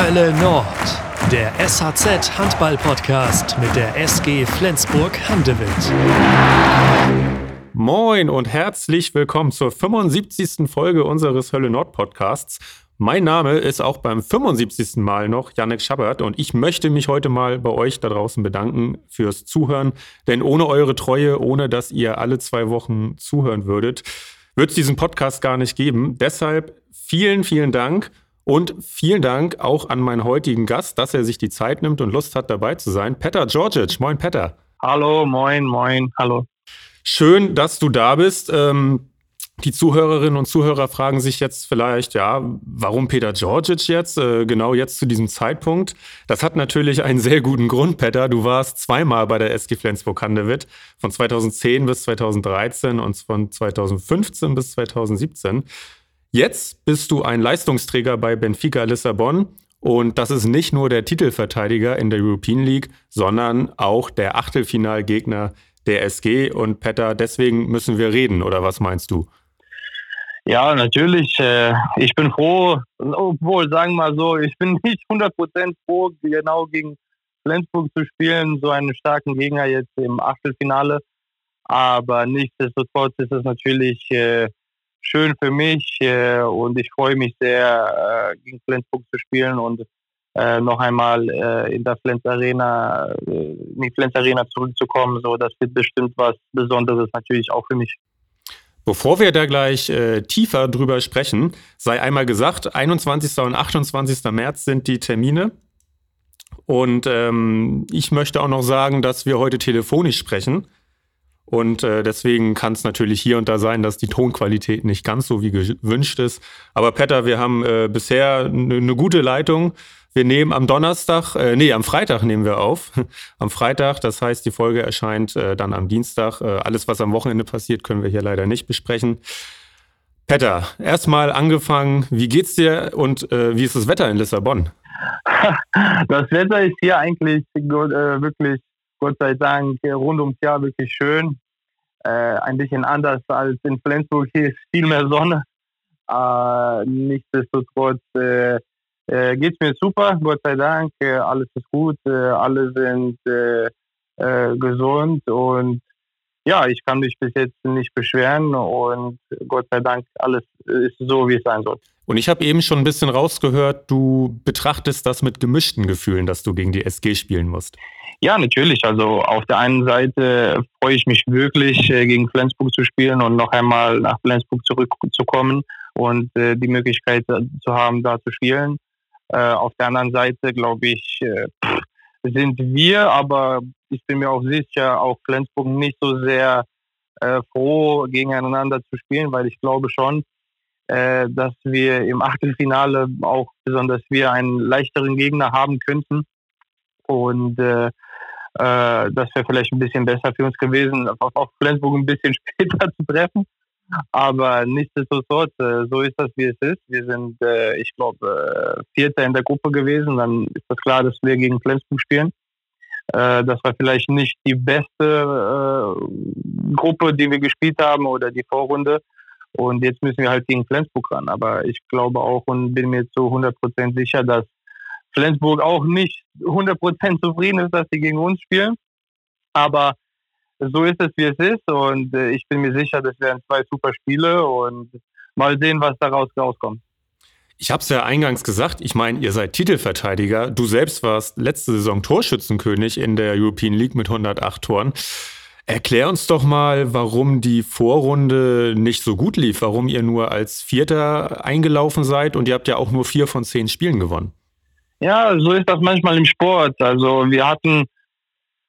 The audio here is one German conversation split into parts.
Hölle Nord, der SHZ Handball Podcast mit der SG Flensburg Handewitt. Moin und herzlich willkommen zur 75. Folge unseres Hölle Nord Podcasts. Mein Name ist auch beim 75. Mal noch Yannick Schabbert und ich möchte mich heute mal bei euch da draußen bedanken fürs Zuhören, denn ohne eure Treue, ohne dass ihr alle zwei Wochen zuhören würdet, wird es diesen Podcast gar nicht geben. Deshalb vielen, vielen Dank und vielen Dank auch an meinen heutigen Gast, dass er sich die Zeit nimmt und Lust hat, dabei zu sein. Petter Georgic. Moin, Petter. Hallo, moin, moin, hallo. Schön, dass du da bist. Ähm, die Zuhörerinnen und Zuhörer fragen sich jetzt vielleicht, ja, warum Peter Georgic jetzt, äh, genau jetzt zu diesem Zeitpunkt? Das hat natürlich einen sehr guten Grund, Peter. Du warst zweimal bei der SG Flensburg-Handewitt, von 2010 bis 2013 und von 2015 bis 2017. Jetzt bist du ein Leistungsträger bei Benfica Lissabon und das ist nicht nur der Titelverteidiger in der European League, sondern auch der Achtelfinalgegner der SG. Und Petter, deswegen müssen wir reden, oder was meinst du? Ja, natürlich. Äh, ich bin froh, obwohl, sagen wir mal so, ich bin nicht 100% froh, genau gegen Flensburg zu spielen, so einen starken Gegner jetzt im Achtelfinale. Aber nichtsdestotrotz ist es natürlich äh, schön für mich äh, und ich freue mich sehr, gegen Flensburg zu spielen und noch einmal in der Flens Arena, in die Flens Arena zurückzukommen. So, das wird bestimmt was Besonderes natürlich auch für mich. Bevor wir da gleich äh, tiefer drüber sprechen, sei einmal gesagt, 21. und 28. März sind die Termine. Und ähm, ich möchte auch noch sagen, dass wir heute telefonisch sprechen. Und äh, deswegen kann es natürlich hier und da sein, dass die Tonqualität nicht ganz so wie gewünscht ist. Aber Petter, wir haben äh, bisher eine ne gute Leitung. Wir nehmen am Donnerstag, äh, nee, am Freitag nehmen wir auf. am Freitag, das heißt, die Folge erscheint äh, dann am Dienstag. Äh, alles, was am Wochenende passiert, können wir hier leider nicht besprechen. Petter, erstmal angefangen, wie geht's dir und äh, wie ist das Wetter in Lissabon? Das Wetter ist hier eigentlich äh, wirklich, Gott sei Dank, rund ums Jahr wirklich schön. Äh, ein bisschen anders als in Flensburg. Hier ist viel mehr Sonne. nichtsdestotrotz äh, geht mir super, Gott sei Dank. Äh, alles ist gut, äh, alle sind äh, äh, gesund und ja, ich kann mich bis jetzt nicht beschweren und Gott sei Dank, alles ist so, wie es sein soll. Und ich habe eben schon ein bisschen rausgehört, du betrachtest das mit gemischten Gefühlen, dass du gegen die SG spielen musst. Ja, natürlich. Also auf der einen Seite freue ich mich wirklich, äh, gegen Flensburg zu spielen und noch einmal nach Flensburg zurückzukommen und die Möglichkeit zu haben, da zu spielen. Äh, auf der anderen Seite, glaube ich, äh, sind wir, aber ich bin mir auch sicher, auch Flensburg nicht so sehr äh, froh, gegeneinander zu spielen, weil ich glaube schon, äh, dass wir im Achtelfinale auch besonders wir einen leichteren Gegner haben könnten. Und äh, äh, das wäre vielleicht ein bisschen besser für uns gewesen, auf, auf Flensburg ein bisschen später zu treffen. Aber nichtsdestotrotz, äh, so ist das, wie es ist. Wir sind, äh, ich glaube, äh, Vierter in der Gruppe gewesen. Dann ist das klar, dass wir gegen Flensburg spielen. Das war vielleicht nicht die beste Gruppe, die wir gespielt haben oder die Vorrunde. Und jetzt müssen wir halt gegen Flensburg ran. Aber ich glaube auch und bin mir zu 100% sicher, dass Flensburg auch nicht 100% zufrieden ist, dass sie gegen uns spielen. Aber so ist es, wie es ist. Und äh, ich bin mir sicher, das werden zwei super Spiele und mal sehen, was daraus rauskommt. Ich habe es ja eingangs gesagt, ich meine, ihr seid Titelverteidiger. Du selbst warst letzte Saison Torschützenkönig in der European League mit 108 Toren. Erklär uns doch mal, warum die Vorrunde nicht so gut lief, warum ihr nur als Vierter eingelaufen seid und ihr habt ja auch nur vier von zehn Spielen gewonnen. Ja, so ist das manchmal im Sport. Also wir hatten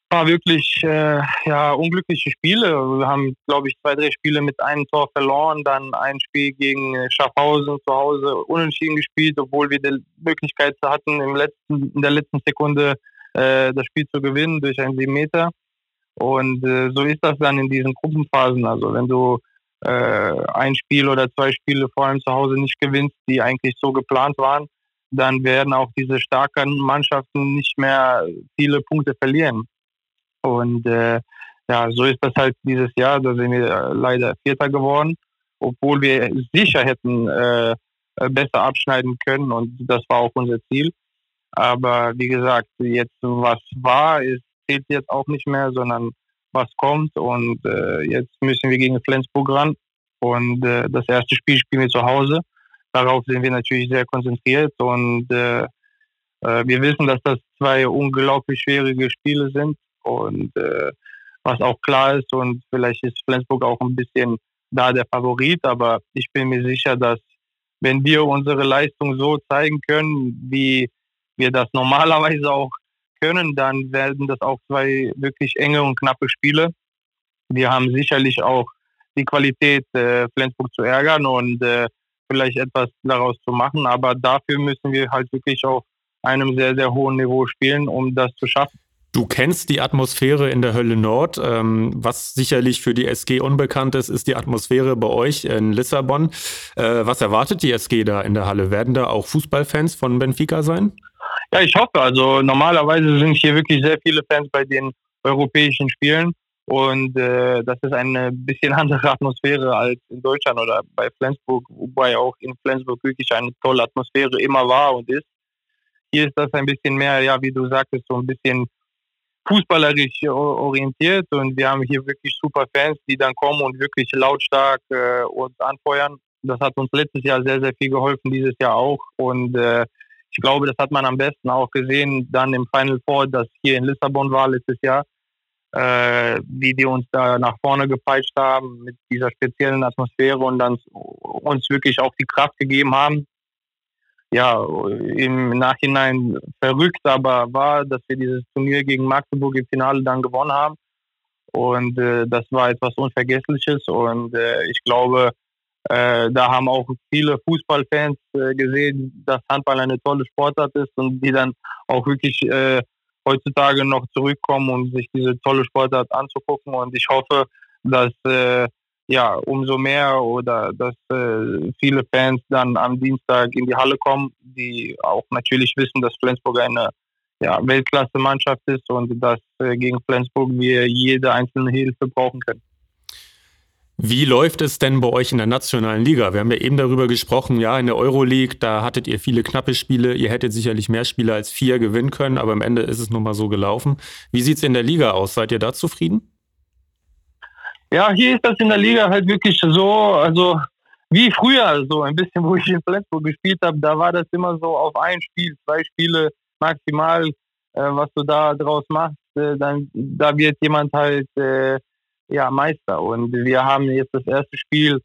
war wirklich äh, ja, unglückliche Spiele. Wir haben, glaube ich, zwei, drei Spiele mit einem Tor verloren, dann ein Spiel gegen Schaffhausen zu Hause unentschieden gespielt, obwohl wir die Möglichkeit hatten, im letzten, in der letzten Sekunde äh, das Spiel zu gewinnen durch einen 7 Meter. Und äh, so ist das dann in diesen Gruppenphasen. Also wenn du äh, ein Spiel oder zwei Spiele vor allem zu Hause nicht gewinnst, die eigentlich so geplant waren, dann werden auch diese starken Mannschaften nicht mehr viele Punkte verlieren. Und äh, ja, so ist das halt dieses Jahr. Da sind wir äh, leider Vierter geworden, obwohl wir sicher hätten äh, besser abschneiden können. Und das war auch unser Ziel. Aber wie gesagt, jetzt was war, ist, zählt jetzt auch nicht mehr, sondern was kommt. Und äh, jetzt müssen wir gegen Flensburg ran. Und äh, das erste Spiel spielen wir zu Hause. Darauf sind wir natürlich sehr konzentriert. Und äh, äh wir wissen, dass das zwei unglaublich schwierige Spiele sind. Und äh, was auch klar ist. Und vielleicht ist Flensburg auch ein bisschen da der Favorit. Aber ich bin mir sicher, dass wenn wir unsere Leistung so zeigen können, wie wir das normalerweise auch können, dann werden das auch zwei wirklich enge und knappe Spiele. Wir haben sicherlich auch die Qualität, äh, Flensburg zu ärgern und äh, vielleicht etwas daraus zu machen. Aber dafür müssen wir halt wirklich auf einem sehr, sehr hohen Niveau spielen, um das zu schaffen. Du kennst die Atmosphäre in der Hölle Nord. Ähm, was sicherlich für die SG unbekannt ist, ist die Atmosphäre bei euch in Lissabon. Äh, was erwartet die SG da in der Halle? Werden da auch Fußballfans von Benfica sein? Ja, ich hoffe. Also normalerweise sind hier wirklich sehr viele Fans bei den europäischen Spielen. Und äh, das ist eine bisschen andere Atmosphäre als in Deutschland oder bei Flensburg, wobei auch in Flensburg wirklich eine tolle Atmosphäre immer war und ist. Hier ist das ein bisschen mehr, ja, wie du sagtest, so ein bisschen fußballerisch orientiert und wir haben hier wirklich super Fans, die dann kommen und wirklich lautstark äh, uns anfeuern. Das hat uns letztes Jahr sehr, sehr viel geholfen, dieses Jahr auch. Und äh, ich glaube, das hat man am besten auch gesehen, dann im Final Four, das hier in Lissabon war letztes Jahr, äh, wie die uns da nach vorne gepeitscht haben mit dieser speziellen Atmosphäre und dann uns wirklich auch die Kraft gegeben haben, ja, im Nachhinein verrückt, aber war, dass wir dieses Turnier gegen Magdeburg im Finale dann gewonnen haben. Und äh, das war etwas Unvergessliches. Und äh, ich glaube, äh, da haben auch viele Fußballfans äh, gesehen, dass Handball eine tolle Sportart ist und die dann auch wirklich äh, heutzutage noch zurückkommen und sich diese tolle Sportart anzugucken. Und ich hoffe, dass äh, ja, umso mehr oder dass äh, viele Fans dann am Dienstag in die Halle kommen, die auch natürlich wissen, dass Flensburg eine ja, Weltklasse-Mannschaft ist und dass äh, gegen Flensburg wir jede einzelne Hilfe brauchen können. Wie läuft es denn bei euch in der nationalen Liga? Wir haben ja eben darüber gesprochen, ja, in der Euroleague, da hattet ihr viele knappe Spiele. Ihr hättet sicherlich mehr Spiele als vier gewinnen können, aber am Ende ist es nun mal so gelaufen. Wie sieht es in der Liga aus? Seid ihr da zufrieden? Ja, hier ist das in der Liga halt wirklich so, also wie früher, so ein bisschen, wo ich in Flensburg gespielt habe, da war das immer so auf ein Spiel, zwei Spiele maximal, äh, was du da draus machst, äh, dann da wird jemand halt äh, ja Meister. Und wir haben jetzt das erste Spiel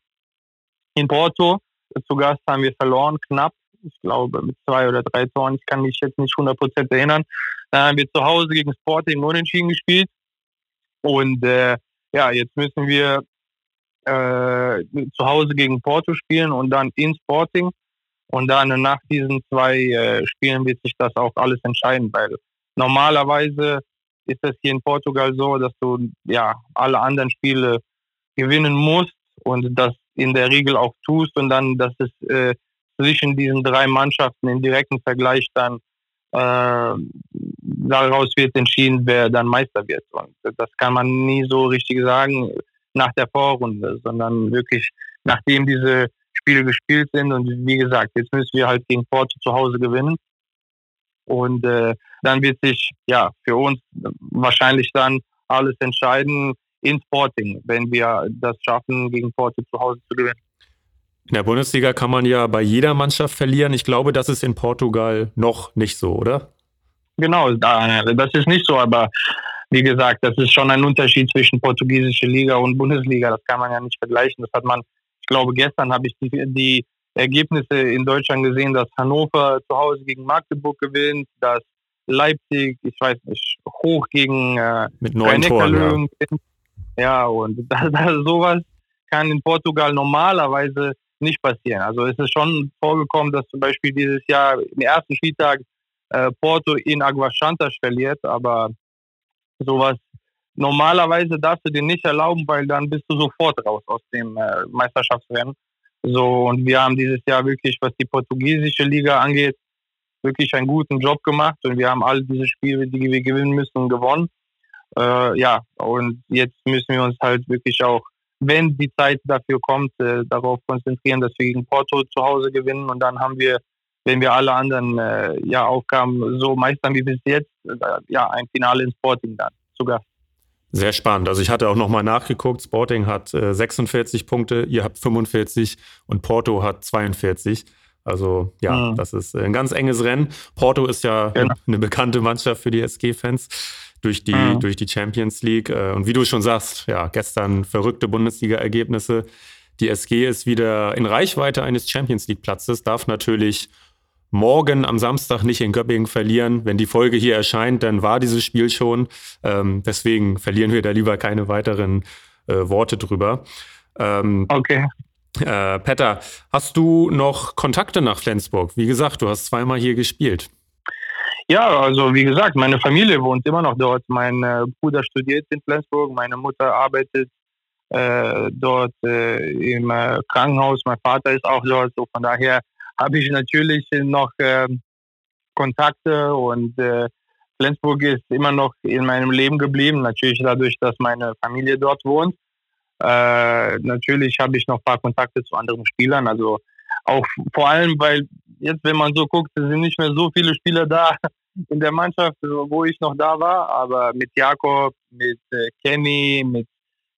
in Porto. Zu Gast haben wir verloren, knapp, ich glaube mit zwei oder drei Toren, ich kann mich jetzt nicht 100% erinnern. Dann haben wir zu Hause gegen Sporting unentschieden gespielt. Und äh, ja, jetzt müssen wir äh, zu Hause gegen Porto spielen und dann in Sporting. Und dann nach diesen zwei äh, Spielen wird sich das auch alles entscheiden, weil normalerweise ist es hier in Portugal so, dass du ja alle anderen Spiele gewinnen musst und das in der Regel auch tust und dann, dass es äh, zwischen diesen drei Mannschaften im direkten Vergleich dann äh, daraus wird entschieden, wer dann Meister wird. Und das kann man nie so richtig sagen nach der Vorrunde, sondern wirklich nachdem diese Spiele gespielt sind. Und wie gesagt, jetzt müssen wir halt gegen Porto zu Hause gewinnen. Und äh, dann wird sich ja für uns wahrscheinlich dann alles entscheiden in Sporting, wenn wir das schaffen, gegen Porto zu Hause zu gewinnen. In der Bundesliga kann man ja bei jeder Mannschaft verlieren. Ich glaube, das ist in Portugal noch nicht so, oder? Genau, das ist nicht so, aber wie gesagt, das ist schon ein Unterschied zwischen portugiesischer Liga und Bundesliga. Das kann man ja nicht vergleichen. Das hat man, ich glaube, gestern habe ich die, die Ergebnisse in Deutschland gesehen, dass Hannover zu Hause gegen Magdeburg gewinnt, dass Leipzig, ich weiß nicht, hoch gegen äh, mit neun Toren. Ja. ja, und das, das, sowas kann in Portugal normalerweise nicht passieren. Also es ist schon vorgekommen, dass zum Beispiel dieses Jahr im ersten Spieltag äh, Porto in Aguasantas verliert, aber sowas normalerweise darfst du dir nicht erlauben, weil dann bist du sofort raus aus dem äh, Meisterschaftsrennen. So, und wir haben dieses Jahr wirklich, was die portugiesische Liga angeht, wirklich einen guten Job gemacht und wir haben all diese Spiele, die wir gewinnen müssen, gewonnen. Äh, ja, und jetzt müssen wir uns halt wirklich auch wenn die Zeit dafür kommt, äh, darauf konzentrieren, dass wir gegen Porto zu Hause gewinnen. Und dann haben wir wenn wir alle anderen äh, ja, Aufgaben so meistern wie bis jetzt, äh, ja, ein Finale in Sporting dann sogar. Sehr spannend. Also ich hatte auch nochmal nachgeguckt. Sporting hat äh, 46 Punkte, ihr habt 45 und Porto hat 42. Also ja, mhm. das ist ein ganz enges Rennen. Porto ist ja genau. eine bekannte Mannschaft für die SG-Fans durch die, mhm. durch die Champions League. Äh, und wie du schon sagst, ja, gestern verrückte Bundesliga-Ergebnisse. Die SG ist wieder in Reichweite eines Champions League-Platzes, darf natürlich morgen am Samstag nicht in Göppingen verlieren. Wenn die Folge hier erscheint, dann war dieses Spiel schon. Ähm, deswegen verlieren wir da lieber keine weiteren äh, Worte drüber. Ähm, okay. Äh, Petter, hast du noch Kontakte nach Flensburg? Wie gesagt, du hast zweimal hier gespielt. Ja, also wie gesagt, meine Familie wohnt immer noch dort. Mein äh, Bruder studiert in Flensburg, meine Mutter arbeitet äh, dort äh, im äh, Krankenhaus, mein Vater ist auch dort. So von daher habe ich natürlich noch ähm, Kontakte und äh, Flensburg ist immer noch in meinem Leben geblieben. Natürlich dadurch, dass meine Familie dort wohnt. Äh, natürlich habe ich noch ein paar Kontakte zu anderen Spielern. Also auch vor allem, weil jetzt, wenn man so guckt, sind nicht mehr so viele Spieler da in der Mannschaft, wo ich noch da war. Aber mit Jakob, mit äh, Kenny, mit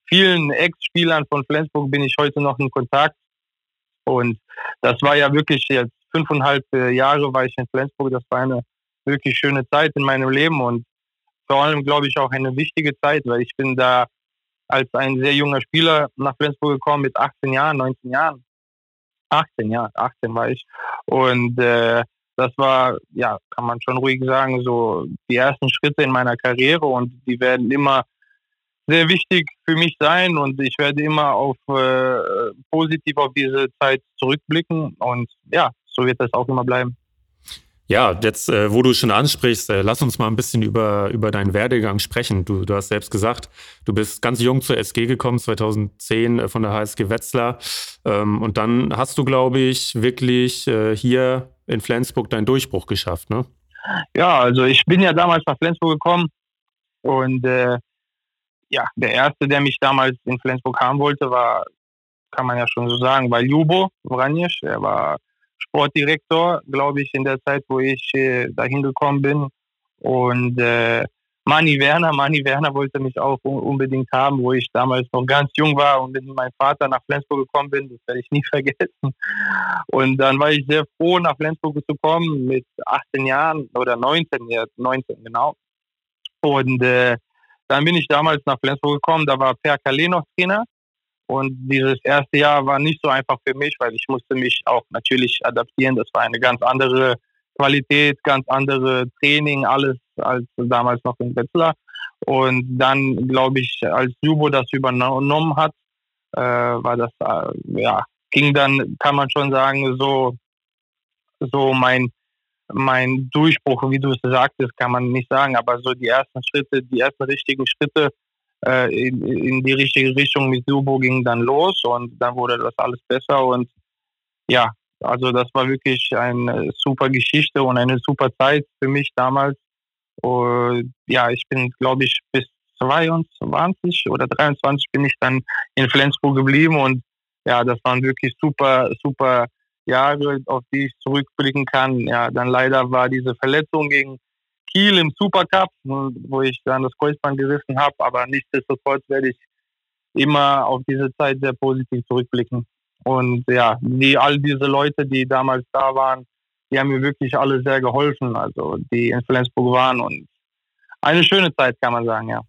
vielen Ex-Spielern von Flensburg bin ich heute noch in Kontakt. Und das war ja wirklich jetzt fünfeinhalb äh, Jahre war ich in Flensburg. Das war eine wirklich schöne Zeit in meinem Leben und vor allem, glaube ich, auch eine wichtige Zeit, weil ich bin da als ein sehr junger Spieler nach Flensburg gekommen mit 18 Jahren, 19 Jahren. 18, ja, 18 war ich. Und äh, das war, ja, kann man schon ruhig sagen, so die ersten Schritte in meiner Karriere und die werden immer sehr wichtig für mich sein und ich werde immer auf äh, positiv auf diese Zeit zurückblicken und ja, so wird das auch immer bleiben. Ja, jetzt, äh, wo du schon ansprichst, äh, lass uns mal ein bisschen über, über deinen Werdegang sprechen. Du, du hast selbst gesagt, du bist ganz jung zur SG gekommen, 2010 äh, von der HSG Wetzlar. Ähm, und dann hast du, glaube ich, wirklich äh, hier in Flensburg deinen Durchbruch geschafft, ne? Ja, also ich bin ja damals nach Flensburg gekommen und äh, ja, der erste, der mich damals in Flensburg haben wollte, war, kann man ja schon so sagen, war Jubo Vranjes. Er war Sportdirektor, glaube ich, in der Zeit, wo ich äh, dahin gekommen bin. Und äh, Mani Werner, Mani Werner wollte mich auch unbedingt haben, wo ich damals noch ganz jung war und mit meinem Vater nach Flensburg gekommen bin. Das werde ich nie vergessen. Und dann war ich sehr froh, nach Flensburg zu kommen mit 18 Jahren oder 19, ja, 19 genau. Und äh, dann bin ich damals nach Flensburg gekommen, da war Per Calais noch Trainer. Und dieses erste Jahr war nicht so einfach für mich, weil ich musste mich auch natürlich adaptieren. Das war eine ganz andere Qualität, ganz andere Training, alles als damals noch in Wetzlar. Und dann, glaube ich, als Jubo das übernommen hat, äh, war das, äh, ja, ging dann, kann man schon sagen, so, so mein, mein Durchbruch, wie du es sagtest, kann man nicht sagen, aber so die ersten Schritte, die ersten richtigen Schritte äh, in, in, die richtige Richtung mit Subo ging dann los und dann wurde das alles besser und ja, also das war wirklich eine super Geschichte und eine super Zeit für mich damals. Und ja, ich bin, glaube ich, bis 22 oder 23 bin ich dann in Flensburg geblieben und ja, das waren wirklich super, super Jahre, auf die ich zurückblicken kann. Ja, dann leider war diese Verletzung gegen Kiel im Supercup, wo ich dann das Kreuzband gerissen habe, aber nichtsdestotrotz werde ich immer auf diese Zeit sehr positiv zurückblicken. Und ja, die, all diese Leute, die damals da waren, die haben mir wirklich alle sehr geholfen, also die in Flensburg waren und eine schöne Zeit, kann man sagen, ja.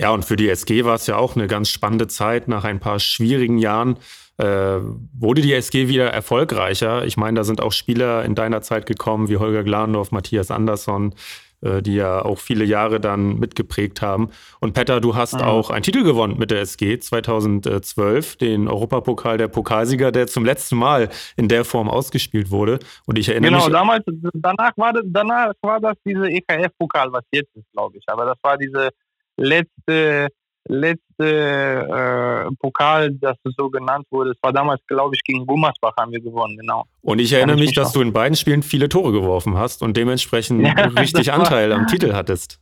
Ja, und für die SG war es ja auch eine ganz spannende Zeit nach ein paar schwierigen Jahren äh, wurde die SG wieder erfolgreicher. Ich meine, da sind auch Spieler in deiner Zeit gekommen, wie Holger Glandorf, Matthias Andersson, äh, die ja auch viele Jahre dann mitgeprägt haben. Und Petter, du hast ja. auch einen Titel gewonnen mit der SG 2012, den Europapokal der Pokalsieger, der zum letzten Mal in der Form ausgespielt wurde. Und ich erinnere genau, mich. Genau, damals, danach war das, danach war das diese EKF-Pokal, was jetzt ist, glaube ich. Aber das war diese letzte letzte äh, Pokal, das so genannt wurde, es war damals, glaube ich, gegen Gummersbach haben wir gewonnen, genau. Und ich erinnere mich, dass du in beiden Spielen viele Tore geworfen hast und dementsprechend ja, richtig Anteil am Titel hattest.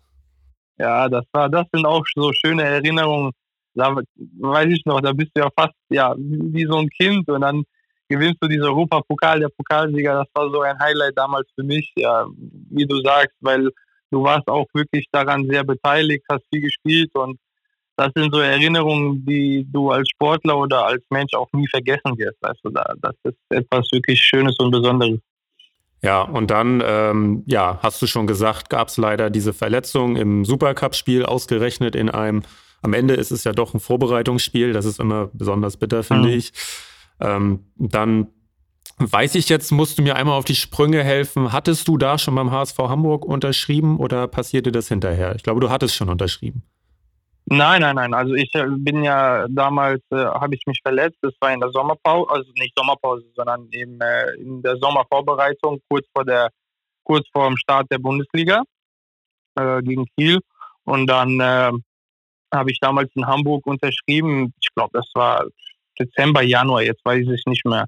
Ja, das war, das sind auch so schöne Erinnerungen. Da weiß ich noch, da bist du ja fast ja wie so ein Kind und dann gewinnst du diese Europapokal, der Pokalsieger, das war so ein Highlight damals für mich, ja, wie du sagst, weil du warst auch wirklich daran sehr beteiligt, hast viel gespielt und das sind so Erinnerungen, die du als Sportler oder als Mensch auch nie vergessen wirst. Also da, das ist etwas wirklich Schönes und Besonderes. Ja, und dann, ähm, ja, hast du schon gesagt, gab es leider diese Verletzung im Supercup-Spiel ausgerechnet in einem, am Ende ist es ja doch ein Vorbereitungsspiel, das ist immer besonders bitter, finde mhm. ich. Ähm, dann weiß ich jetzt, musst du mir einmal auf die Sprünge helfen. Hattest du da schon beim HSV Hamburg unterschrieben oder passierte das hinterher? Ich glaube, du hattest schon unterschrieben. Nein, nein, nein. Also ich äh, bin ja damals, äh, habe ich mich verletzt. Das war in der Sommerpause, also nicht Sommerpause, sondern eben äh, in der Sommervorbereitung, kurz vor der, kurz vor dem Start der Bundesliga äh, gegen Kiel. Und dann äh, habe ich damals in Hamburg unterschrieben. Ich glaube, das war Dezember, Januar. Jetzt weiß ich nicht mehr,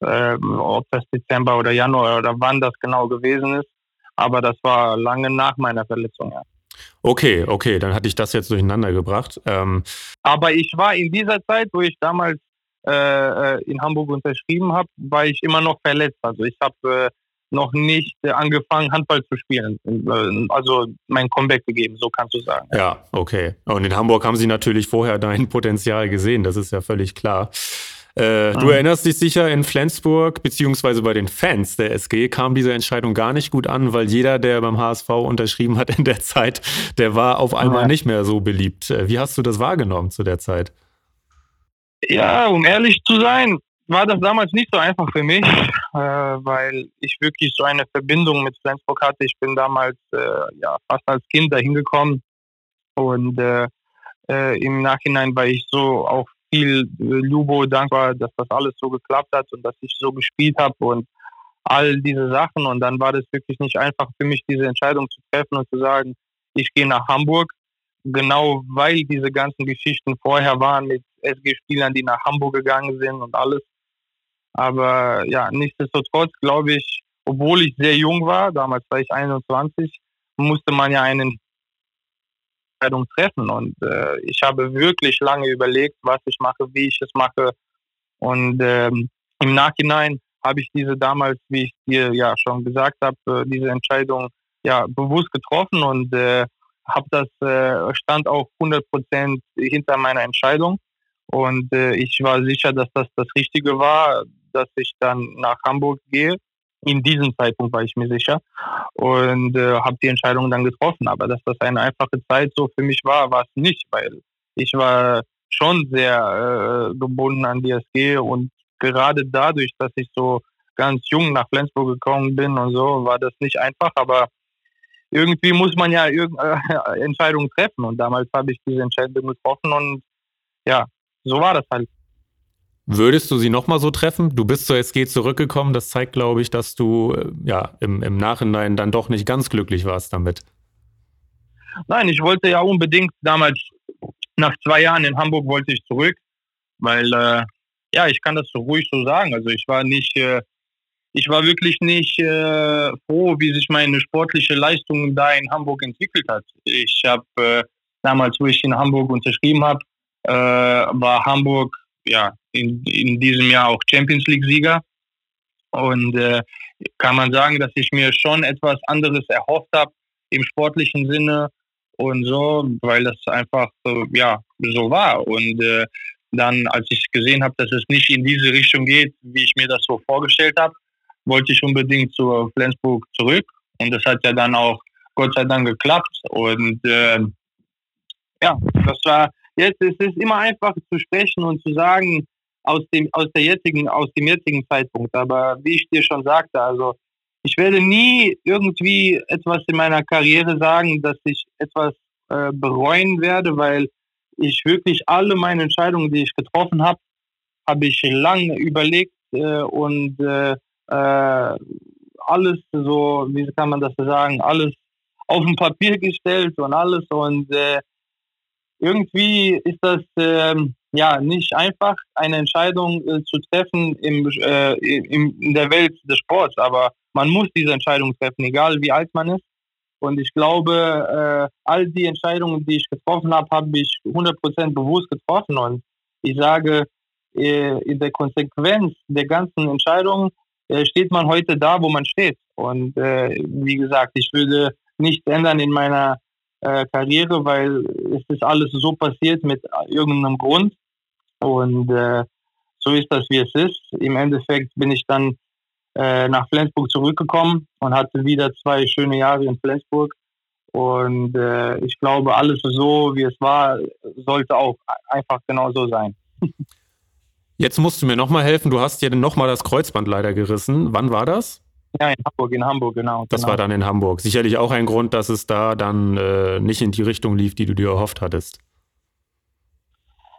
äh, ob das Dezember oder Januar oder wann das genau gewesen ist. Aber das war lange nach meiner Verletzung. Ja. Okay, okay, dann hatte ich das jetzt durcheinander gebracht. Ähm Aber ich war in dieser Zeit, wo ich damals äh, äh in Hamburg unterschrieben habe, war ich immer noch verletzt. Also ich habe äh, noch nicht äh, angefangen, Handball zu spielen. Äh, also mein Comeback gegeben, so kannst du sagen. Ja, okay. Und in Hamburg haben sie natürlich vorher dein Potenzial gesehen, das ist ja völlig klar. Äh, du erinnerst dich sicher, in Flensburg, beziehungsweise bei den Fans der SG, kam diese Entscheidung gar nicht gut an, weil jeder, der beim HSV unterschrieben hat in der Zeit, der war auf einmal ja. nicht mehr so beliebt. Äh, wie hast du das wahrgenommen zu der Zeit? Ja, um ehrlich zu sein, war das damals nicht so einfach für mich, äh, weil ich wirklich so eine Verbindung mit Flensburg hatte. Ich bin damals äh, ja, fast als Kind dahin gekommen und äh, äh, im Nachhinein war ich so auch viel äh, Lubo dankbar, dass das alles so geklappt hat und dass ich so gespielt habe und all diese Sachen. Und dann war das wirklich nicht einfach für mich, diese Entscheidung zu treffen und zu sagen, ich gehe nach Hamburg. Genau weil diese ganzen Geschichten vorher waren mit SG-Spielern, die nach Hamburg gegangen sind und alles. Aber ja, nichtsdestotrotz glaube ich, obwohl ich sehr jung war, damals war ich 21, musste man ja einen Entscheidung treffen. Und äh, ich habe wirklich lange überlegt, was ich mache, wie ich es mache. Und ähm, im Nachhinein habe ich diese damals, wie ich dir ja schon gesagt habe, äh, diese Entscheidung ja bewusst getroffen und äh, habe das äh, stand auch 100 Prozent hinter meiner Entscheidung. Und äh, ich war sicher, dass das das Richtige war, dass ich dann nach Hamburg gehe in diesem Zeitpunkt war ich mir sicher und äh, habe die Entscheidung dann getroffen. Aber dass das eine einfache Zeit so für mich war, war es nicht, weil ich war schon sehr äh, gebunden an die SG und gerade dadurch, dass ich so ganz jung nach Flensburg gekommen bin und so, war das nicht einfach, aber irgendwie muss man ja äh, Entscheidungen treffen und damals habe ich diese Entscheidung getroffen und ja, so war das halt. Würdest du sie nochmal so treffen? Du bist zur SG zurückgekommen. Das zeigt, glaube ich, dass du äh, ja im, im Nachhinein dann doch nicht ganz glücklich warst damit. Nein, ich wollte ja unbedingt damals, nach zwei Jahren in Hamburg wollte ich zurück, weil äh, ja, ich kann das so ruhig so sagen. Also ich war nicht, äh, ich war wirklich nicht äh, froh, wie sich meine sportliche Leistung da in Hamburg entwickelt hat. Ich habe äh, damals, wo ich in Hamburg unterschrieben habe, äh, war Hamburg ja in, in diesem Jahr auch Champions League-Sieger. Und äh, kann man sagen, dass ich mir schon etwas anderes erhofft habe im sportlichen Sinne und so, weil das einfach äh, ja so war. Und äh, dann, als ich gesehen habe, dass es nicht in diese Richtung geht, wie ich mir das so vorgestellt habe, wollte ich unbedingt zu Flensburg zurück. Und das hat ja dann auch Gott sei Dank geklappt. Und äh, ja, das war jetzt ist es immer einfach zu sprechen und zu sagen, aus dem, aus der jetzigen, aus dem jetzigen Zeitpunkt. Aber wie ich dir schon sagte, also ich werde nie irgendwie etwas in meiner Karriere sagen, dass ich etwas äh, bereuen werde, weil ich wirklich alle meine Entscheidungen, die ich getroffen habe, habe ich lange überlegt äh, und äh, äh alles so, wie kann man das sagen, alles auf ein Papier gestellt und alles und äh, irgendwie ist das ähm, ja nicht einfach, eine Entscheidung äh, zu treffen im, äh, im, in der Welt des Sports, aber man muss diese Entscheidung treffen, egal wie alt man ist. Und ich glaube, äh, all die Entscheidungen, die ich getroffen habe, habe ich 100% bewusst getroffen. Und ich sage, äh, in der Konsequenz der ganzen Entscheidungen äh, steht man heute da, wo man steht. Und äh, wie gesagt, ich würde nichts ändern in meiner äh, Karriere, weil es ist alles so passiert mit irgendeinem Grund. Und äh, so ist das, wie es ist. Im Endeffekt bin ich dann äh, nach Flensburg zurückgekommen und hatte wieder zwei schöne Jahre in Flensburg. Und äh, ich glaube, alles so, wie es war, sollte auch einfach genau so sein. Jetzt musst du mir nochmal helfen. Du hast dir nochmal das Kreuzband leider gerissen. Wann war das? Ja, in Hamburg, in Hamburg, genau. Das genau. war dann in Hamburg. Sicherlich auch ein Grund, dass es da dann äh, nicht in die Richtung lief, die du dir erhofft hattest.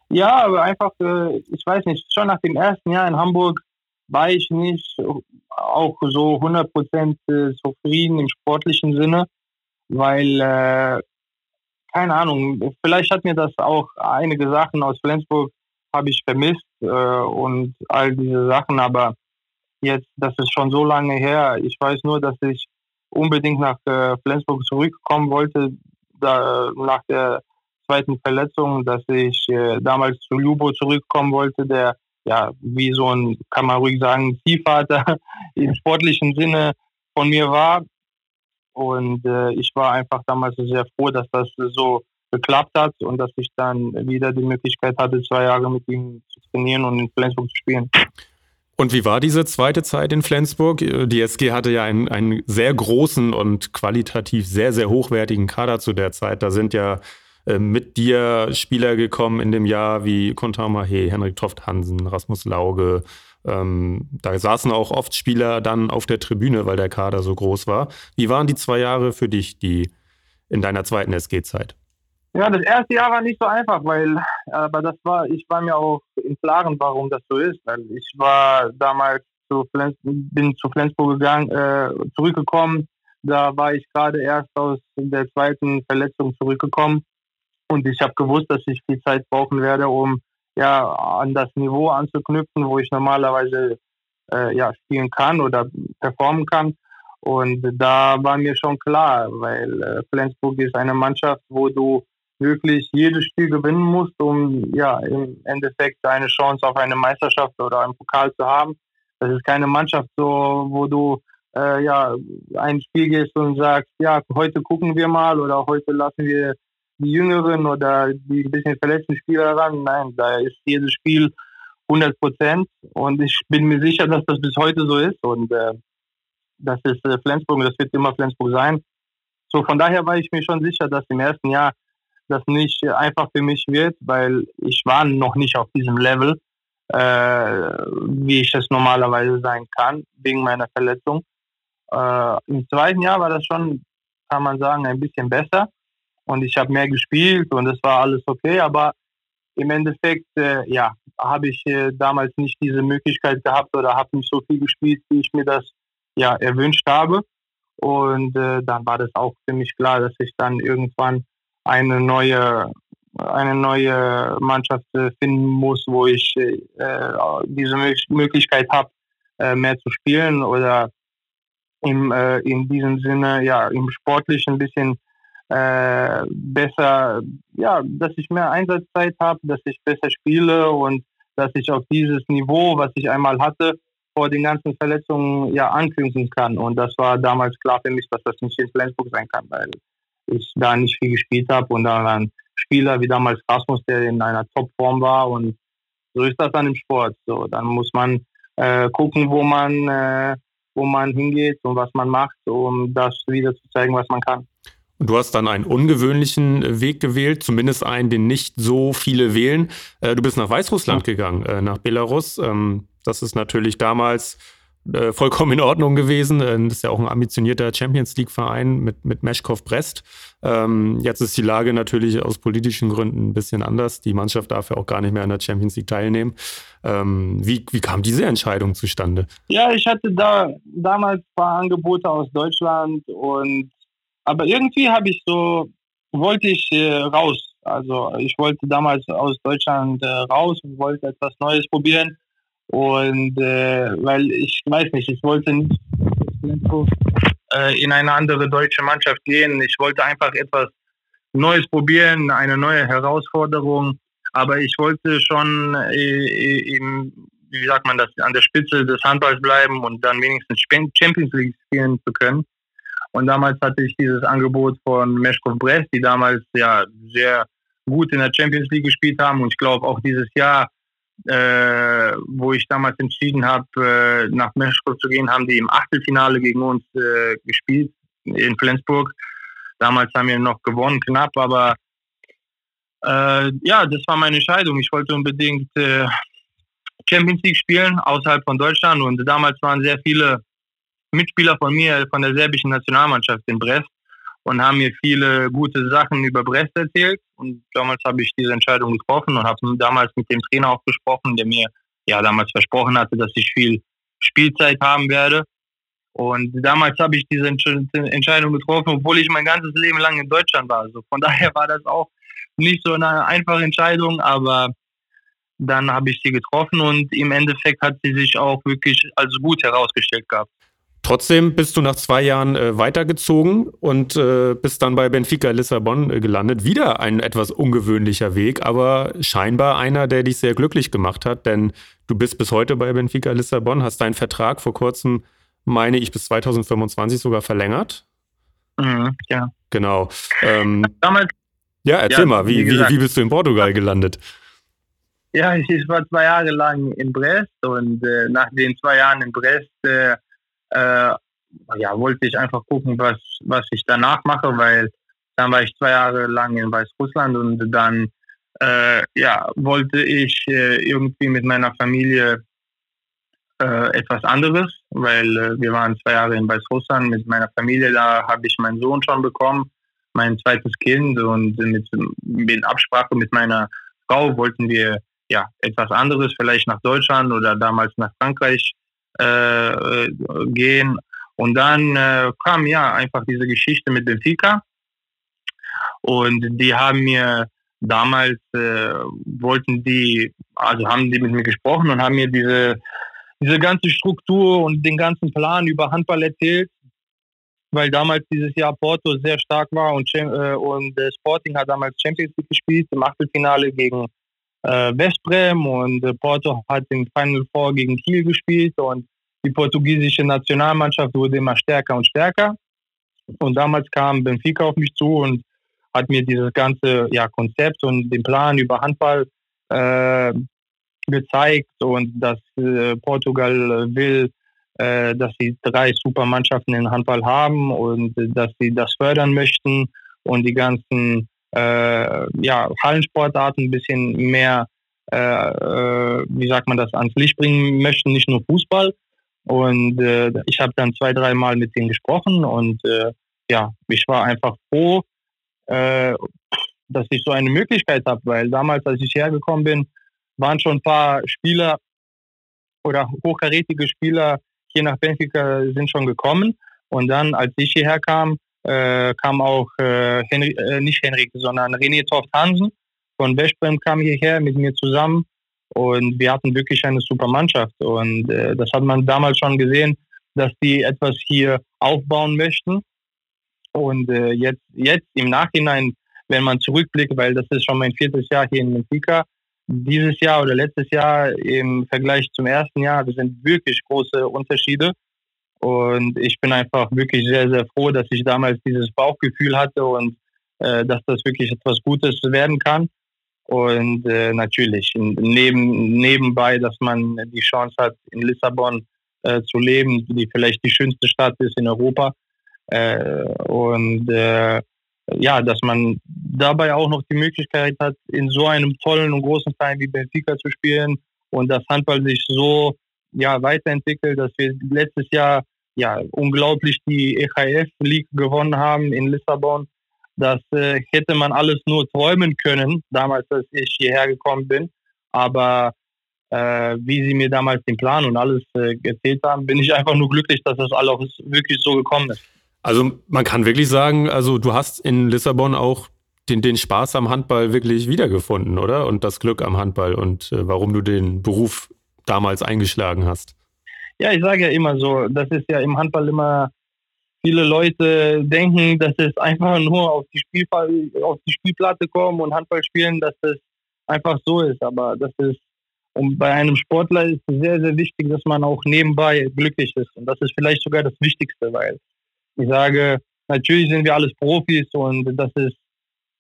Ja, aber einfach, äh, ich weiß nicht, schon nach dem ersten Jahr in Hamburg war ich nicht auch so 100% äh, zufrieden im sportlichen Sinne, weil, äh, keine Ahnung, vielleicht hat mir das auch einige Sachen aus Flensburg habe ich vermisst äh, und all diese Sachen, aber jetzt, das ist schon so lange her. Ich weiß nur, dass ich unbedingt nach äh, Flensburg zurückkommen wollte, da, nach der zweiten Verletzung, dass ich äh, damals zu Lubo zurückkommen wollte, der ja wie so ein, kann man ruhig sagen, Ziehvater im sportlichen Sinne von mir war. Und äh, ich war einfach damals sehr froh, dass das so geklappt hat und dass ich dann wieder die Möglichkeit hatte, zwei Jahre mit ihm zu trainieren und in Flensburg zu spielen. Und wie war diese zweite Zeit in Flensburg? Die SG hatte ja einen, einen sehr großen und qualitativ sehr, sehr hochwertigen Kader zu der Zeit. Da sind ja äh, mit dir Spieler gekommen in dem Jahr wie Kontama He, Henrik Toft Hansen, Rasmus Lauge. Ähm, da saßen auch oft Spieler dann auf der Tribüne, weil der Kader so groß war. Wie waren die zwei Jahre für dich, die in deiner zweiten SG-Zeit? Ja, das erste Jahr war nicht so einfach, weil, aber das war, ich war mir auch im Klaren, warum das so ist. Weil ich war damals zu Flens, bin zu Flensburg gegangen, äh, zurückgekommen. Da war ich gerade erst aus der zweiten Verletzung zurückgekommen und ich habe gewusst, dass ich viel Zeit brauchen werde, um ja an das Niveau anzuknüpfen, wo ich normalerweise äh, ja spielen kann oder performen kann. Und da war mir schon klar, weil äh, Flensburg ist eine Mannschaft, wo du wirklich jedes Spiel gewinnen musst, um ja im Endeffekt eine Chance auf eine Meisterschaft oder einen Pokal zu haben. Das ist keine Mannschaft, so wo du äh, ja ein Spiel gehst und sagst, ja heute gucken wir mal oder heute lassen wir die Jüngeren oder die ein bisschen verletzten Spieler ran. Nein, da ist jedes Spiel 100 Prozent und ich bin mir sicher, dass das bis heute so ist und äh, das ist äh, Flensburg und das wird immer Flensburg sein. So von daher war ich mir schon sicher, dass im ersten Jahr das nicht einfach für mich wird, weil ich war noch nicht auf diesem Level, äh, wie ich es normalerweise sein kann, wegen meiner Verletzung. Äh, Im zweiten Jahr war das schon, kann man sagen, ein bisschen besser und ich habe mehr gespielt und es war alles okay, aber im Endeffekt, äh, ja, habe ich äh, damals nicht diese Möglichkeit gehabt oder habe nicht so viel gespielt, wie ich mir das ja erwünscht habe. Und äh, dann war das auch für mich klar, dass ich dann irgendwann eine neue, eine neue Mannschaft äh, finden muss, wo ich äh, diese Möglichkeit habe, äh, mehr zu spielen oder im, äh, in diesem Sinne, ja, im Sportlichen ein bisschen äh, besser, ja, dass ich mehr Einsatzzeit habe, dass ich besser spiele und dass ich auf dieses Niveau, was ich einmal hatte, vor den ganzen Verletzungen ja anknüpfen kann. Und das war damals klar für mich, dass das nicht in Flensburg sein kann, weil ich da nicht viel gespielt habe und dann ein Spieler wie damals Rasmus, der in einer Topform war und so ist das dann im Sport. So, dann muss man äh, gucken, wo man, äh, wo man hingeht und was man macht, um das wieder zu zeigen, was man kann. Und du hast dann einen ungewöhnlichen Weg gewählt, zumindest einen, den nicht so viele wählen. Äh, du bist nach Weißrussland gegangen, äh, nach Belarus. Ähm, das ist natürlich damals äh, vollkommen in Ordnung gewesen. Äh, das ist ja auch ein ambitionierter Champions League-Verein mit, mit Meschkow Brest. Ähm, jetzt ist die Lage natürlich aus politischen Gründen ein bisschen anders. Die Mannschaft darf ja auch gar nicht mehr an der Champions League teilnehmen. Ähm, wie, wie kam diese Entscheidung zustande? Ja, ich hatte da damals ein paar Angebote aus Deutschland und aber irgendwie habe ich so, wollte ich äh, raus. Also ich wollte damals aus Deutschland äh, raus und wollte etwas Neues probieren. Und äh, weil ich weiß nicht, ich wollte nicht äh, in eine andere deutsche Mannschaft gehen. Ich wollte einfach etwas Neues probieren, eine neue Herausforderung. aber ich wollte schon äh, eben, wie sagt man das, an der Spitze des Handballs bleiben und dann wenigstens Champions League spielen zu können. Und damals hatte ich dieses Angebot von Meshkov Brest, die damals ja sehr gut in der Champions League gespielt haben. Und ich glaube auch dieses Jahr, äh, wo ich damals entschieden habe, äh, nach Meshkov zu gehen, haben die im Achtelfinale gegen uns äh, gespielt in Flensburg. Damals haben wir noch gewonnen, knapp, aber äh, ja, das war meine Entscheidung. Ich wollte unbedingt äh, Champions League spielen außerhalb von Deutschland und damals waren sehr viele Mitspieler von mir von der serbischen Nationalmannschaft in Brest und haben mir viele gute Sachen über Brest erzählt. Und damals habe ich diese Entscheidung getroffen und habe damals mit dem Trainer auch gesprochen, der mir ja damals versprochen hatte, dass ich viel Spielzeit haben werde. Und damals habe ich diese Entscheidung getroffen, obwohl ich mein ganzes Leben lang in Deutschland war. Also von daher war das auch nicht so eine einfache Entscheidung, aber dann habe ich sie getroffen und im Endeffekt hat sie sich auch wirklich als gut herausgestellt gehabt. Trotzdem bist du nach zwei Jahren äh, weitergezogen und äh, bist dann bei Benfica Lissabon äh, gelandet. Wieder ein etwas ungewöhnlicher Weg, aber scheinbar einer, der dich sehr glücklich gemacht hat, denn du bist bis heute bei Benfica Lissabon, hast deinen Vertrag vor kurzem, meine ich, bis 2025 sogar verlängert. Mhm, ja. Genau. Ähm, Damals ja, erzähl ja, mal, wie, wie, wie, wie, bist du in Portugal gelandet? Ja, ich, war zwei Jahre lang in Brest und äh, nach den zwei Jahren in Brest äh, äh, ja, wollte ich einfach gucken, was, was ich danach mache, weil dann war ich zwei Jahre lang in Weißrussland und dann äh, ja, wollte ich äh, irgendwie mit meiner Familie äh, etwas anderes, weil wir waren zwei Jahre in Weißrussland. Mit meiner Familie, da habe ich meinen Sohn schon bekommen mein zweites Kind und mit, in Absprache mit meiner Frau wollten wir ja etwas anderes, vielleicht nach Deutschland oder damals nach Frankreich äh, gehen. Und dann äh, kam ja einfach diese Geschichte mit Benfica. Und die haben mir damals, äh, wollten die, also haben die mit mir gesprochen und haben mir diese, diese ganze Struktur und den ganzen Plan über Handball erzählt weil damals dieses Jahr Porto sehr stark war und, äh, und äh, Sporting hat damals Champions League gespielt im Achtelfinale gegen äh, Westbrem und Porto hat im Final Four gegen Kiel gespielt und die portugiesische Nationalmannschaft wurde immer stärker und stärker. Und damals kam Benfica auf mich zu und hat mir dieses ganze ja, Konzept und den Plan über Handball äh, gezeigt und dass äh, Portugal will äh, dass sie drei super Mannschaften in Handball haben und dass sie das fördern möchten und die ganzen äh, ja, Hallensportarten ein bisschen mehr, äh, äh, wie sagt man das, ans Licht bringen möchten, nicht nur Fußball. Und äh, ich habe dann zwei, dreimal mit denen gesprochen und ja, ich war einfach froh, dass ich so eine Möglichkeit habe, weil damals, als ich hergekommen bin, waren schon ein paar Spieler oder hochkarätige Spieler hier nach Benfica sind schon gekommen. Und dann, als ich hierher kam, äh, kam auch äh, Henry, äh, nicht Henrik, sondern René Toft Hansen von Westbrem kam hierher mit mir zusammen und wir hatten wirklich eine super Mannschaft. Und äh, das hat man damals schon gesehen, dass die etwas hier aufbauen möchten. Und äh, jetzt, jetzt im Nachhinein, wenn man zurückblickt, weil das ist schon mein viertes Jahr hier in Benfica, dieses Jahr oder letztes Jahr im Vergleich zum ersten Jahr, das sind wirklich große Unterschiede. Und ich bin einfach wirklich sehr, sehr froh, dass ich damals dieses Bauchgefühl hatte und äh, dass das wirklich etwas Gutes werden kann. Und äh, natürlich neben, nebenbei, dass man die Chance hat, in Lissabon äh, zu leben, die vielleicht die schönste Stadt ist in Europa. Äh, und äh, ja, dass man dabei auch noch die Möglichkeit hat, in so einem tollen und großen Verein wie Benfica zu spielen und das Handball sich so ja, weiterentwickelt, dass wir letztes Jahr ja unglaublich die EHF League gewonnen haben in Lissabon. Das äh, hätte man alles nur träumen können, damals, als ich hierher gekommen bin. Aber äh, wie sie mir damals den Plan und alles äh, erzählt haben, bin ich einfach nur glücklich, dass das alles wirklich so gekommen ist. Also man kann wirklich sagen, also du hast in Lissabon auch den, den Spaß am Handball wirklich wiedergefunden, oder? Und das Glück am Handball und äh, warum du den Beruf damals eingeschlagen hast. Ja, ich sage ja immer so, das ist ja im Handball immer, viele Leute denken, dass es einfach nur auf die, Spielfall, auf die Spielplatte kommen und Handball spielen, dass es einfach so ist. Aber das ist, und bei einem Sportler ist es sehr, sehr wichtig, dass man auch nebenbei glücklich ist. Und das ist vielleicht sogar das Wichtigste, weil ich sage, natürlich sind wir alles Profis und das ist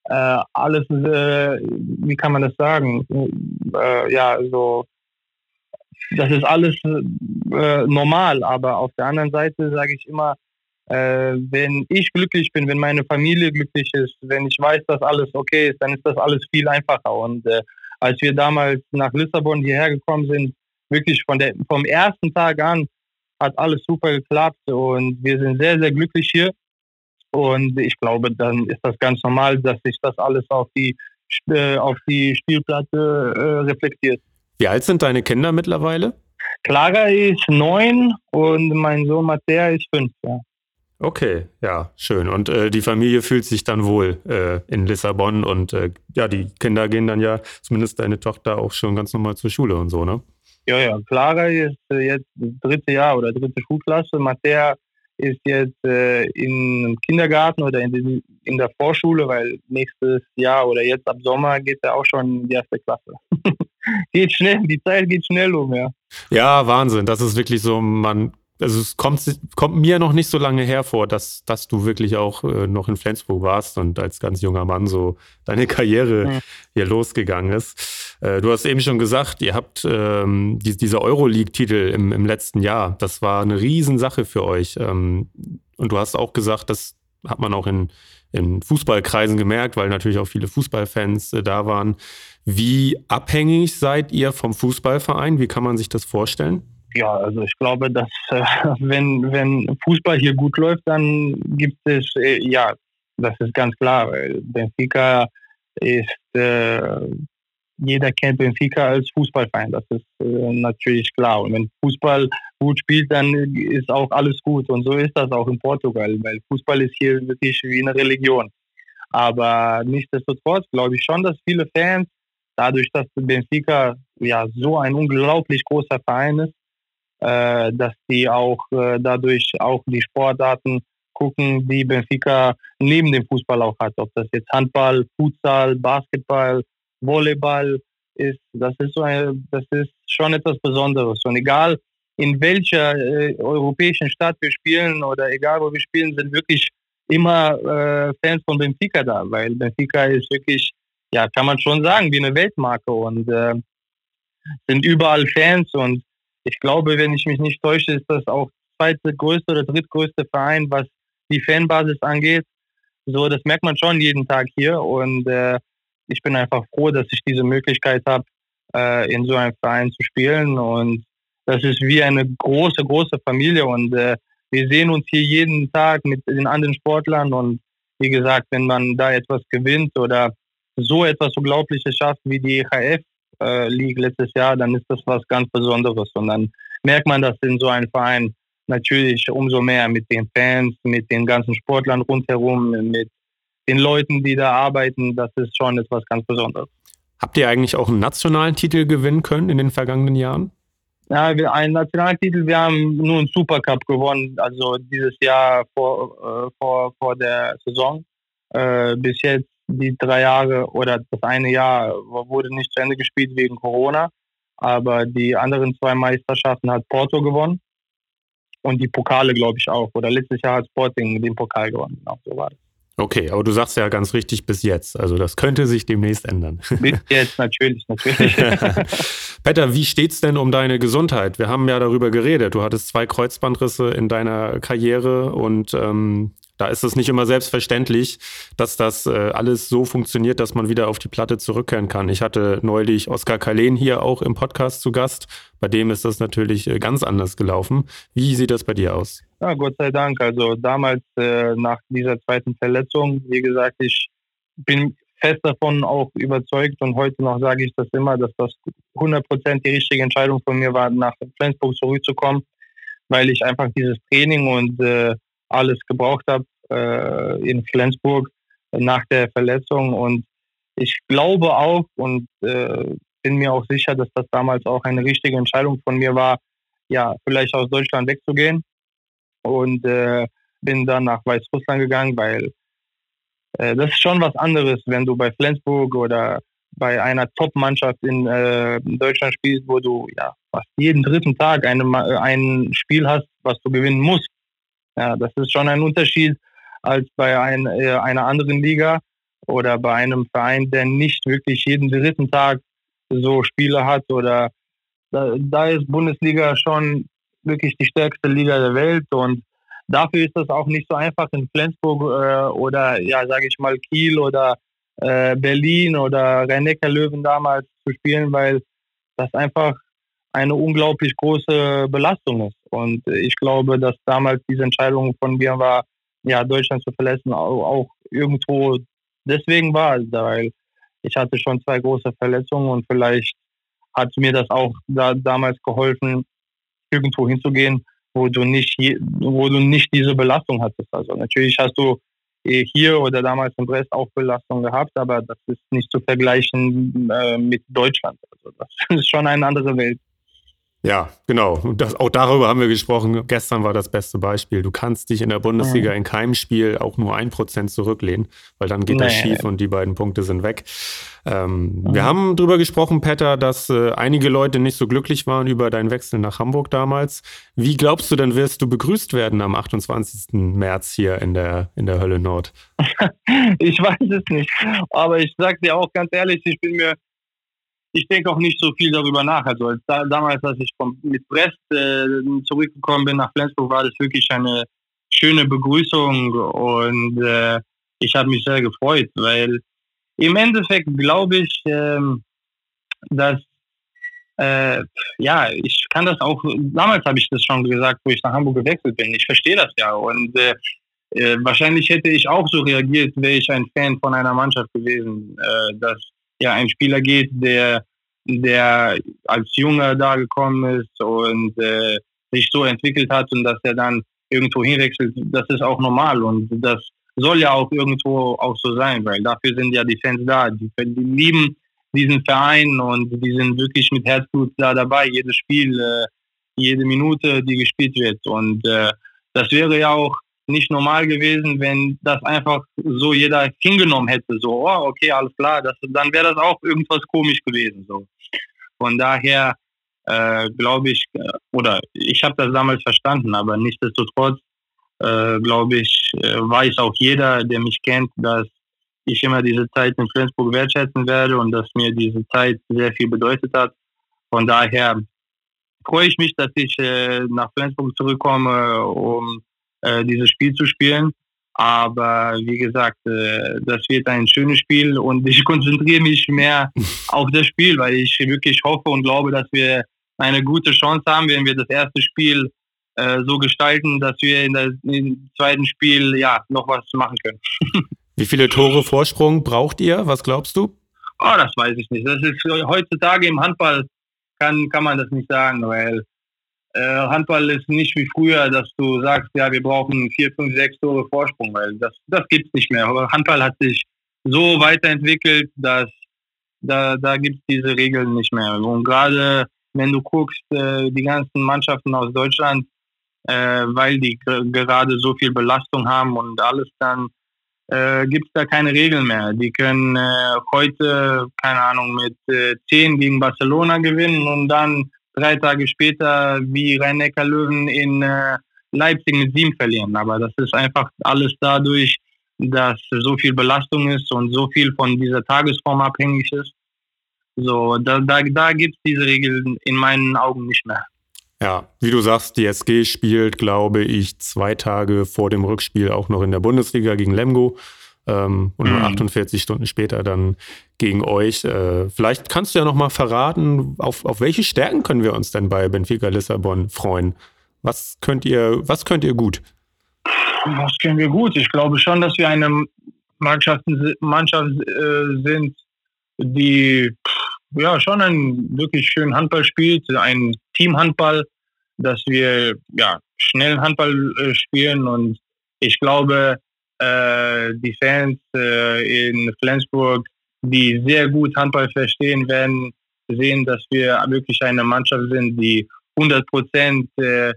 äh, alles, äh, wie kann man das sagen? Äh, ja, so, das ist alles äh, normal, aber auf der anderen Seite sage ich immer, äh, wenn ich glücklich bin, wenn meine Familie glücklich ist, wenn ich weiß, dass alles okay ist, dann ist das alles viel einfacher. Und äh, als wir damals nach Lissabon hierher gekommen sind, wirklich von der, vom ersten Tag an hat alles super geklappt und wir sind sehr, sehr glücklich hier. Und ich glaube, dann ist das ganz normal, dass sich das alles auf die, äh, auf die Spielplatte äh, reflektiert. Wie alt sind deine Kinder mittlerweile? Clara ist neun und mein Sohn Mattea ist fünf. Ja. Okay, ja, schön. Und äh, die Familie fühlt sich dann wohl äh, in Lissabon und äh, ja, die Kinder gehen dann ja, zumindest deine Tochter, auch schon ganz normal zur Schule und so, ne? Ja, ja. Clara ist äh, jetzt dritte Jahr oder dritte Schulklasse. Mattea ist jetzt äh, im Kindergarten oder in, den, in der Vorschule, weil nächstes Jahr oder jetzt ab Sommer geht er auch schon in die erste Klasse. geht schnell, die Zeit geht schnell um, ja. Ja, Wahnsinn. Das ist wirklich so, man also es kommt, kommt mir noch nicht so lange hervor, dass, dass du wirklich auch äh, noch in Flensburg warst und als ganz junger Mann so deine Karriere mhm. hier losgegangen ist. Äh, du hast eben schon gesagt, ihr habt ähm, die, diese Euroleague-Titel im, im letzten Jahr. Das war eine Riesensache für euch. Ähm, und du hast auch gesagt, das hat man auch in, in Fußballkreisen gemerkt, weil natürlich auch viele Fußballfans äh, da waren. Wie abhängig seid ihr vom Fußballverein? Wie kann man sich das vorstellen? Ja, also ich glaube, dass äh, wenn, wenn Fußball hier gut läuft, dann gibt es, äh, ja, das ist ganz klar. Benfica ist, äh, jeder kennt Benfica als Fußballverein, das ist äh, natürlich klar. Und wenn Fußball gut spielt, dann ist auch alles gut. Und so ist das auch in Portugal, weil Fußball ist hier wirklich wie eine Religion. Aber nichtsdestotrotz glaube ich schon, dass viele Fans, dadurch, dass Benfica ja so ein unglaublich großer Verein ist, äh, dass die auch äh, dadurch auch die Sportarten gucken, die Benfica neben dem Fußball auch hat. Ob das jetzt Handball, Futsal, Basketball, Volleyball ist, das ist so ein, das ist schon etwas Besonderes. Und egal in welcher äh, europäischen Stadt wir spielen oder egal wo wir spielen, sind wirklich immer äh, Fans von Benfica da, weil Benfica ist wirklich, ja, kann man schon sagen, wie eine Weltmarke und äh, sind überall Fans und ich glaube, wenn ich mich nicht täusche, ist das auch zweite größte oder drittgrößte Verein, was die Fanbasis angeht. So, das merkt man schon jeden Tag hier und äh, ich bin einfach froh, dass ich diese Möglichkeit habe, äh, in so einem Verein zu spielen und das ist wie eine große, große Familie und äh, wir sehen uns hier jeden Tag mit den anderen Sportlern und wie gesagt, wenn man da etwas gewinnt oder so etwas Unglaubliches schafft wie die EHF, äh, League letztes Jahr, dann ist das was ganz Besonderes. Und dann merkt man das in so einem Verein natürlich umso mehr mit den Fans, mit den ganzen Sportlern rundherum, mit den Leuten, die da arbeiten. Das ist schon etwas ganz Besonderes. Habt ihr eigentlich auch einen nationalen Titel gewinnen können in den vergangenen Jahren? Ja, wir, einen nationalen Titel. Wir haben nur einen Supercup gewonnen, also dieses Jahr vor, äh, vor, vor der Saison. Äh, bis jetzt die drei Jahre oder das eine Jahr wurde nicht zu Ende gespielt wegen Corona. Aber die anderen zwei Meisterschaften hat Porto gewonnen. Und die Pokale, glaube ich, auch. Oder letztes Jahr hat Sporting den Pokal gewonnen. Genau, so war das. Okay, aber du sagst ja ganz richtig bis jetzt. Also das könnte sich demnächst ändern. Bis jetzt, natürlich, natürlich. Peter, wie steht's denn um deine Gesundheit? Wir haben ja darüber geredet. Du hattest zwei Kreuzbandrisse in deiner Karriere und ähm, da ist es nicht immer selbstverständlich, dass das äh, alles so funktioniert, dass man wieder auf die Platte zurückkehren kann. Ich hatte neulich Oskar Kalen hier auch im Podcast zu Gast. Bei dem ist das natürlich äh, ganz anders gelaufen. Wie sieht das bei dir aus? Ja, Gott sei Dank. Also damals äh, nach dieser zweiten Verletzung, wie gesagt, ich bin fest davon auch überzeugt und heute noch sage ich das immer, dass das 100% die richtige Entscheidung von mir war, nach Flensburg zurückzukommen, weil ich einfach dieses Training und äh, alles gebraucht habe äh, in Flensburg nach der Verletzung. Und ich glaube auch und äh, bin mir auch sicher, dass das damals auch eine richtige Entscheidung von mir war, ja, vielleicht aus Deutschland wegzugehen. Und äh, bin dann nach Weißrussland gegangen, weil äh, das ist schon was anderes, wenn du bei Flensburg oder bei einer Top-Mannschaft in äh, Deutschland spielst, wo du ja fast jeden dritten Tag eine, ein Spiel hast, was du gewinnen musst. Ja, das ist schon ein Unterschied als bei ein, äh, einer anderen Liga oder bei einem Verein, der nicht wirklich jeden dritten Tag so Spiele hat oder da, da ist Bundesliga schon wirklich die stärkste Liga der Welt und dafür ist das auch nicht so einfach in Flensburg äh, oder ja, sage ich mal Kiel oder äh, Berlin oder rhein löwen damals zu spielen, weil das einfach eine unglaublich große Belastung ist. Und ich glaube, dass damals diese Entscheidung von mir war, ja, Deutschland zu verlassen, auch, irgendwo deswegen war, weil ich hatte schon zwei große Verletzungen und vielleicht hat mir das auch da, damals geholfen, irgendwo hinzugehen, wo du nicht, wo du nicht diese Belastung hattest. Also natürlich hast du eh hier oder damals in Brest auch Belastung gehabt, aber das ist nicht zu vergleichen äh, mit Deutschland. Also das ist schon eine andere Welt. Ja, genau. Das, auch darüber haben wir gesprochen. Gestern war das beste Beispiel. Du kannst dich in der Bundesliga in keinem Spiel auch nur ein Prozent zurücklehnen, weil dann geht nee. das schief und die beiden Punkte sind weg. Ähm, mhm. Wir haben darüber gesprochen, Petter, dass äh, einige Leute nicht so glücklich waren über deinen Wechsel nach Hamburg damals. Wie glaubst du denn, wirst du begrüßt werden am 28. März hier in der, in der Hölle Nord? ich weiß es nicht. Aber ich sag dir auch ganz ehrlich, ich bin mir ich denke auch nicht so viel darüber nach. Also als da, damals, als ich von, mit Brest äh, zurückgekommen bin nach Flensburg, war das wirklich eine schöne Begrüßung und äh, ich habe mich sehr gefreut, weil im Endeffekt glaube ich, ähm, dass äh, ja, ich kann das auch, damals habe ich das schon gesagt, wo ich nach Hamburg gewechselt bin. Ich verstehe das ja und äh, äh, wahrscheinlich hätte ich auch so reagiert, wäre ich ein Fan von einer Mannschaft gewesen, äh, dass ja ein Spieler geht, der, der als Junger da gekommen ist und äh, sich so entwickelt hat und dass er dann irgendwo hinwechselt, das ist auch normal und das soll ja auch irgendwo auch so sein, weil dafür sind ja die Fans da. Die, die lieben diesen Verein und die sind wirklich mit Herzblut da dabei, jedes Spiel, äh, jede Minute, die gespielt wird. Und äh, das wäre ja auch nicht normal gewesen, wenn das einfach so jeder hingenommen hätte. So, oh, okay, alles klar, das, dann wäre das auch irgendwas komisch gewesen. So. Von daher äh, glaube ich, äh, oder ich habe das damals verstanden, aber nichtsdestotrotz äh, glaube ich, äh, weiß auch jeder, der mich kennt, dass ich immer diese Zeit in Flensburg wertschätzen werde und dass mir diese Zeit sehr viel bedeutet hat. Von daher freue ich mich, dass ich äh, nach Flensburg zurückkomme, um äh, dieses Spiel zu spielen. Aber wie gesagt, äh, das wird ein schönes Spiel und ich konzentriere mich mehr auf das Spiel, weil ich wirklich hoffe und glaube, dass wir eine gute Chance haben, wenn wir das erste Spiel äh, so gestalten, dass wir in der, im zweiten Spiel ja noch was machen können. Wie viele Tore Vorsprung braucht ihr? Was glaubst du? Oh, das weiß ich nicht. Das ist heutzutage im Handball kann, kann man das nicht sagen, weil äh, Handball ist nicht wie früher, dass du sagst, ja, wir brauchen vier, fünf, sechs Tore Vorsprung, weil das, das gibt es nicht mehr. Aber Handball hat sich so weiterentwickelt, dass da, da gibt es diese Regeln nicht mehr. Und gerade wenn du guckst, äh, die ganzen Mannschaften aus Deutschland, äh, weil die gerade so viel Belastung haben und alles, dann äh, gibt es da keine Regeln mehr. Die können äh, heute, keine Ahnung, mit äh, 10 gegen Barcelona gewinnen und dann drei Tage später wie Rhein-Neckar-Löwen in äh, Leipzig mit sieben verlieren. Aber das ist einfach alles dadurch, dass so viel Belastung ist und so viel von dieser Tagesform abhängig ist. So, da, da, da gibt es diese Regeln in meinen Augen nicht mehr. Ja, wie du sagst, die SG spielt, glaube ich, zwei Tage vor dem Rückspiel auch noch in der Bundesliga gegen Lemgo ähm, und mhm. 48 Stunden später dann gegen euch. Äh, vielleicht kannst du ja noch mal verraten, auf, auf welche Stärken können wir uns denn bei Benfica Lissabon freuen? Was könnt ihr, was könnt ihr gut? Was können wir gut? Ich glaube schon, dass wir eine Mannschaft, Mannschaft äh, sind, die ja schon einen wirklich schönen Handball spielt, ein Teamhandball, dass wir ja schnell Handball äh, spielen und ich glaube, die Fans äh, in Flensburg, die sehr gut Handball verstehen, werden sehen, dass wir wirklich eine Mannschaft sind, die 100 Prozent äh,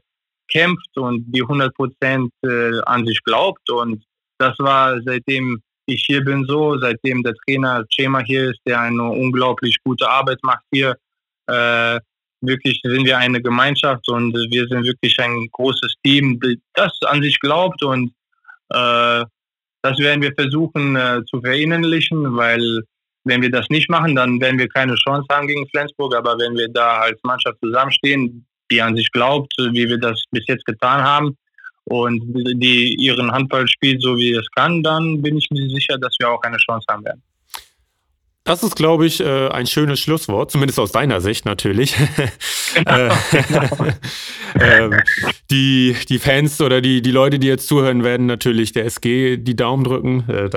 kämpft und die 100 Prozent äh, an sich glaubt. Und das war seitdem ich hier bin so, seitdem der Trainer Schema hier ist, der eine unglaublich gute Arbeit macht hier. Äh, wirklich sind wir eine Gemeinschaft und wir sind wirklich ein großes Team, das an sich glaubt und äh, das werden wir versuchen äh, zu verinnerlichen, weil wenn wir das nicht machen, dann werden wir keine Chance haben gegen Flensburg. Aber wenn wir da als Mannschaft zusammenstehen, die an sich glaubt, wie wir das bis jetzt getan haben, und die ihren Handball spielt, so wie es kann, dann bin ich mir sicher, dass wir auch eine Chance haben werden. Das ist, glaube ich, äh, ein schönes Schlusswort, zumindest aus deiner Sicht natürlich. Genau. ähm, die, die Fans oder die, die Leute, die jetzt zuhören, werden natürlich der SG die Daumen drücken. Äh,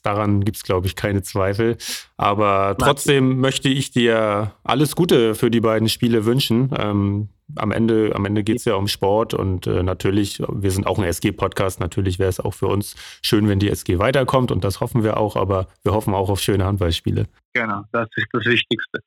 das, daran gibt es, glaube ich, keine Zweifel. Aber trotzdem möchte ich dir alles Gute für die beiden Spiele wünschen. Ähm, am Ende, am Ende geht es ja um Sport und äh, natürlich, wir sind auch ein SG-Podcast, natürlich wäre es auch für uns schön, wenn die SG weiterkommt und das hoffen wir auch, aber wir hoffen auch auf schöne Handballspiele. Genau, das ist das Wichtigste.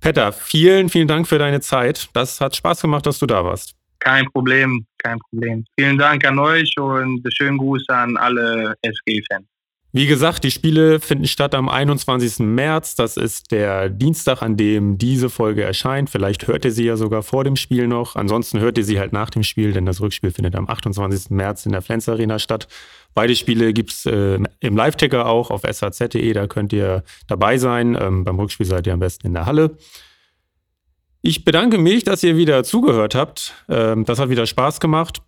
Petter, vielen, vielen Dank für deine Zeit. Das hat Spaß gemacht, dass du da warst. Kein Problem, kein Problem. Vielen Dank an euch und schönen Gruß an alle SG-Fans. Wie gesagt, die Spiele finden statt am 21. März. Das ist der Dienstag, an dem diese Folge erscheint. Vielleicht hört ihr sie ja sogar vor dem Spiel noch. Ansonsten hört ihr sie halt nach dem Spiel, denn das Rückspiel findet am 28. März in der Flens Arena statt. Beide Spiele gibt's äh, im Live-Ticker auch auf shz.de. Da könnt ihr dabei sein. Ähm, beim Rückspiel seid ihr am besten in der Halle. Ich bedanke mich, dass ihr wieder zugehört habt. Ähm, das hat wieder Spaß gemacht.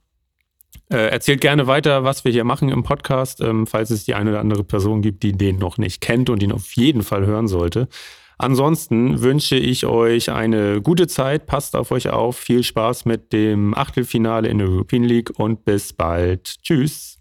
Äh, erzählt gerne weiter, was wir hier machen im Podcast, ähm, falls es die eine oder andere Person gibt, die den noch nicht kennt und ihn auf jeden Fall hören sollte. Ansonsten wünsche ich euch eine gute Zeit, passt auf euch auf, viel Spaß mit dem Achtelfinale in der European League und bis bald. Tschüss.